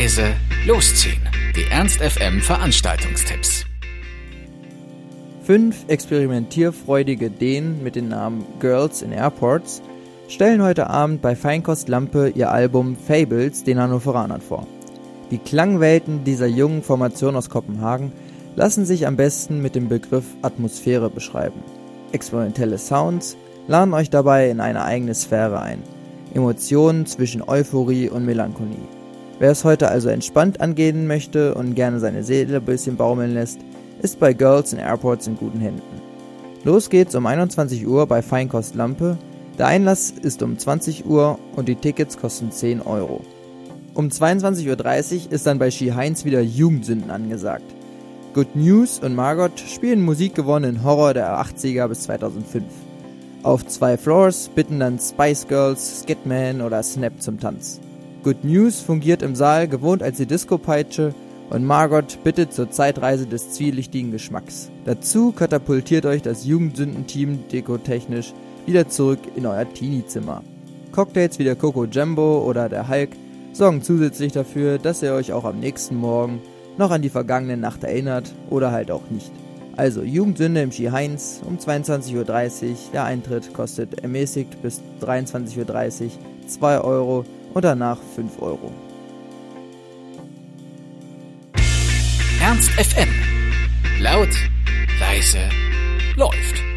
leise, losziehen. Die Ernst FM Veranstaltungstipps. Fünf experimentierfreudige Dänen mit den Namen Girls in Airports stellen heute Abend bei Feinkost Lampe ihr Album Fables den Hannoveranern vor. Die Klangwelten dieser jungen Formation aus Kopenhagen lassen sich am besten mit dem Begriff Atmosphäre beschreiben. Experimentelle Sounds laden euch dabei in eine eigene Sphäre ein. Emotionen zwischen Euphorie und Melancholie. Wer es heute also entspannt angehen möchte und gerne seine Seele ein bisschen baumeln lässt, ist bei Girls in Airports in guten Händen. Los geht's um 21 Uhr bei Feinkost Lampe der Einlass ist um 20 Uhr und die Tickets kosten 10 Euro. Um 22.30 Uhr ist dann bei Ski Heinz wieder Jugendsünden angesagt. Good News und Margot spielen musikgewonnenen Horror der 80er bis 2005. Auf zwei Floors bitten dann Spice Girls, Skidman oder Snap zum Tanz. Good News fungiert im Saal gewohnt als die Disco-Peitsche und Margot bittet zur Zeitreise des zwielichtigen Geschmacks. Dazu katapultiert euch das Jugendsündenteam dekotechnisch wieder zurück in euer Teenie-Zimmer. Cocktails wie der Coco Jumbo oder der Hulk sorgen zusätzlich dafür, dass ihr euch auch am nächsten Morgen noch an die vergangene Nacht erinnert oder halt auch nicht. Also Jugendsünde im Ski Heinz um 22.30 Uhr. Der Eintritt kostet ermäßigt bis 23.30 Uhr 2 Euro und danach 5 Euro. Ernst FM. Laut, leise, läuft.